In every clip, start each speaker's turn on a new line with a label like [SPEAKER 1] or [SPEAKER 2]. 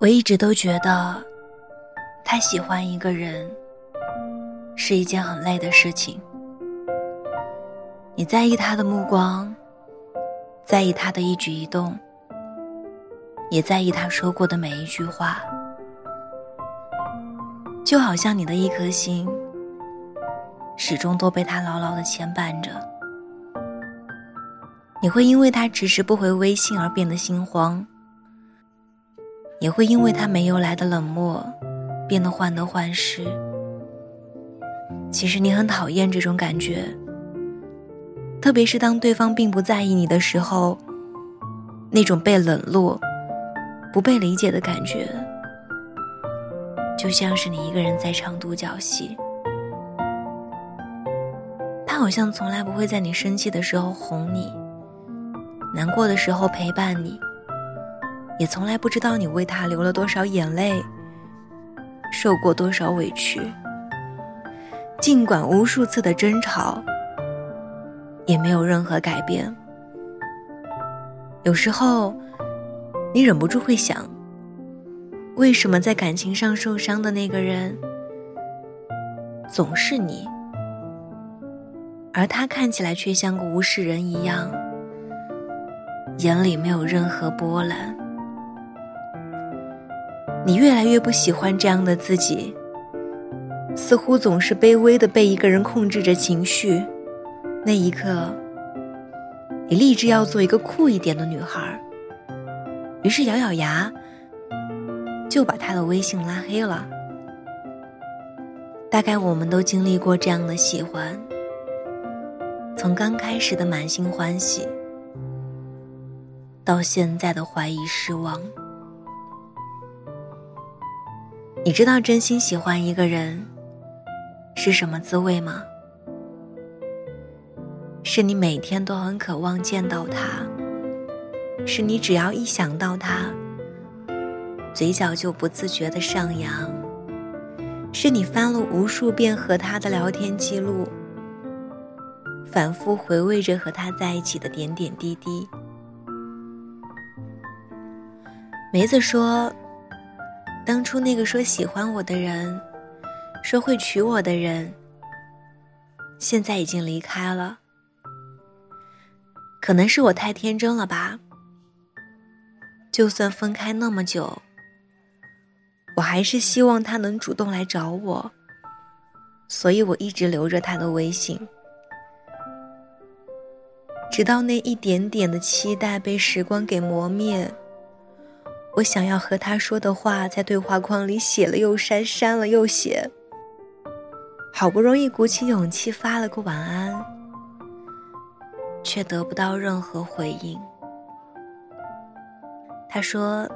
[SPEAKER 1] 我一直都觉得，他喜欢一个人是一件很累的事情。你在意他的目光，在意他的一举一动，也在意他说过的每一句话，就好像你的一颗心始终都被他牢牢的牵绊着。你会因为他迟迟不回微信而变得心慌。也会因为他没有来的冷漠，变得患得患失。其实你很讨厌这种感觉，特别是当对方并不在意你的时候，那种被冷落、不被理解的感觉，就像是你一个人在唱独角戏。他好像从来不会在你生气的时候哄你，难过的时候陪伴你。也从来不知道你为他流了多少眼泪，受过多少委屈。尽管无数次的争吵，也没有任何改变。有时候，你忍不住会想：为什么在感情上受伤的那个人总是你，而他看起来却像个无事人一样，眼里没有任何波澜？你越来越不喜欢这样的自己，似乎总是卑微的被一个人控制着情绪。那一刻，你立志要做一个酷一点的女孩，于是咬咬牙，就把他的微信拉黑了。大概我们都经历过这样的喜欢，从刚开始的满心欢喜，到现在的怀疑失望。你知道真心喜欢一个人是什么滋味吗？是你每天都很渴望见到他，是你只要一想到他，嘴角就不自觉的上扬，是你翻了无数遍和他的聊天记录，反复回味着和他在一起的点点滴滴。梅子说。当初那个说喜欢我的人，说会娶我的人，现在已经离开了。可能是我太天真了吧。就算分开那么久，我还是希望他能主动来找我，所以我一直留着他的微信，直到那一点点的期待被时光给磨灭。我想要和他说的话，在对话框里写了又删，删了又写。好不容易鼓起勇气发了个晚安，却得不到任何回应。他说：“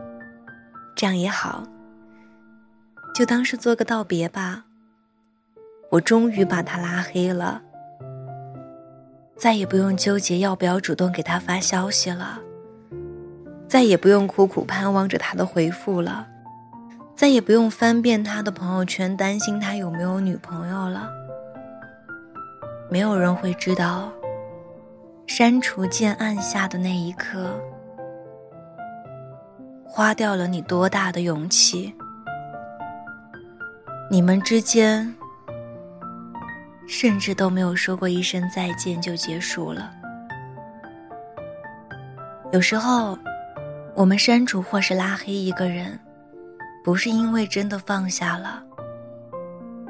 [SPEAKER 1] 这样也好，就当是做个道别吧。”我终于把他拉黑了，再也不用纠结要不要主动给他发消息了。再也不用苦苦盼望着他的回复了，再也不用翻遍他的朋友圈担心他有没有女朋友了。没有人会知道，删除键按下的那一刻，花掉了你多大的勇气。你们之间，甚至都没有说过一声再见就结束了。有时候。我们删除或是拉黑一个人，不是因为真的放下了，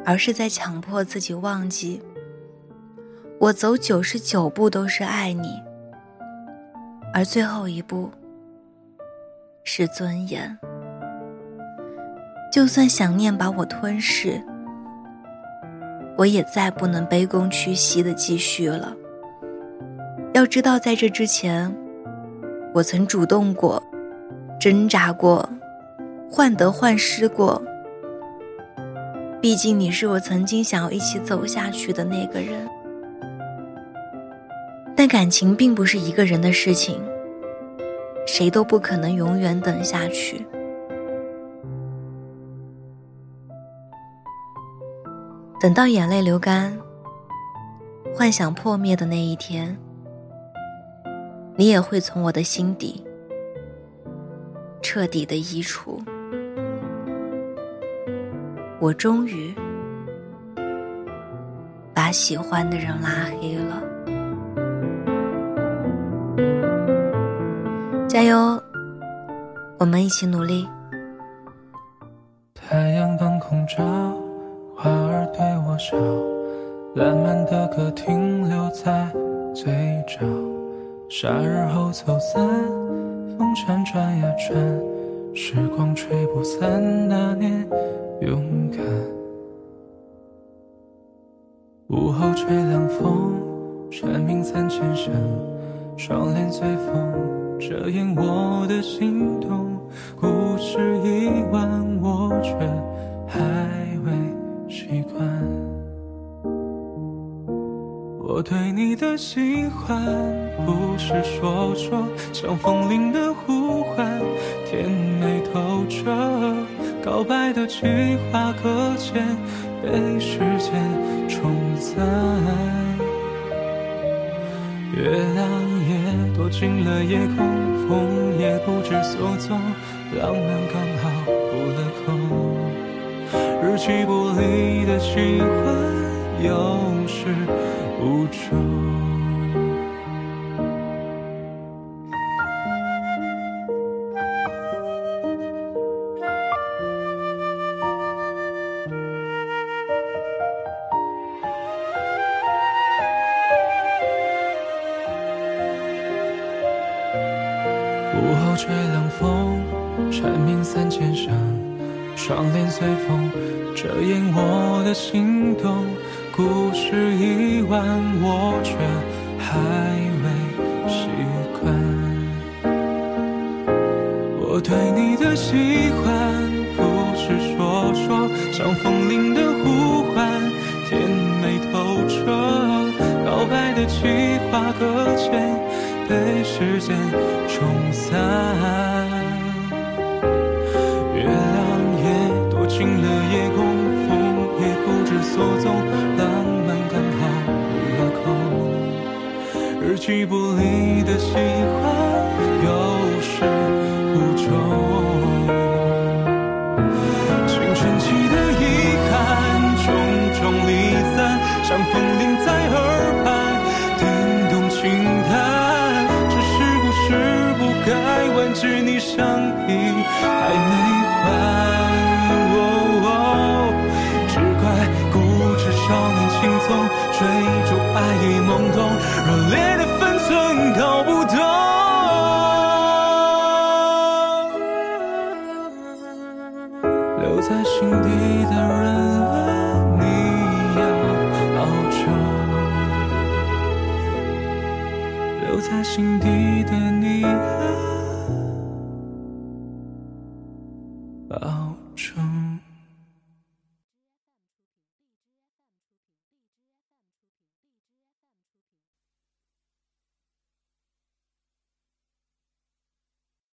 [SPEAKER 1] 而是在强迫自己忘记。我走九十九步都是爱你，而最后一步是尊严。就算想念把我吞噬，我也再不能卑躬屈膝的继续了。要知道，在这之前，我曾主动过。挣扎过，患得患失过。毕竟你是我曾经想要一起走下去的那个人。但感情并不是一个人的事情，谁都不可能永远等下去。等到眼泪流干，幻想破灭的那一天，你也会从我的心底。彻底的移除。我终于把喜欢的人拉黑了。加油，我们一起努力。
[SPEAKER 2] 太阳当空照，花儿对我笑，烂漫的歌停留在嘴角。夏日后走散，转呀转，时光吹不散那年勇敢。午后吹凉风，蝉鸣三千声，窗帘随风遮掩我的心动。故事已完，我却还我对你的喜欢，不是说说，像风铃的呼唤，甜美透彻。告白的句话搁浅，被时间冲散。月亮也躲进了夜空，风也不知所踪，浪漫刚好补了空。日期不离的喜欢，有始。无助。午后吹凉风，蝉鸣三千声，窗帘随风遮掩我的心动。故事已完，我却还未习惯。我对你的喜欢，不是说说，像风铃的呼唤，甜美透彻。告白的计划搁浅，被时间冲散。不知所踪。日期不离的喜欢，有始无终。青春期的遗憾，种种离散，像风铃在耳畔叮咚轻叹。只是故事不该完，只你伤意还没还。在心底的人啊，你要多久？留在心底的。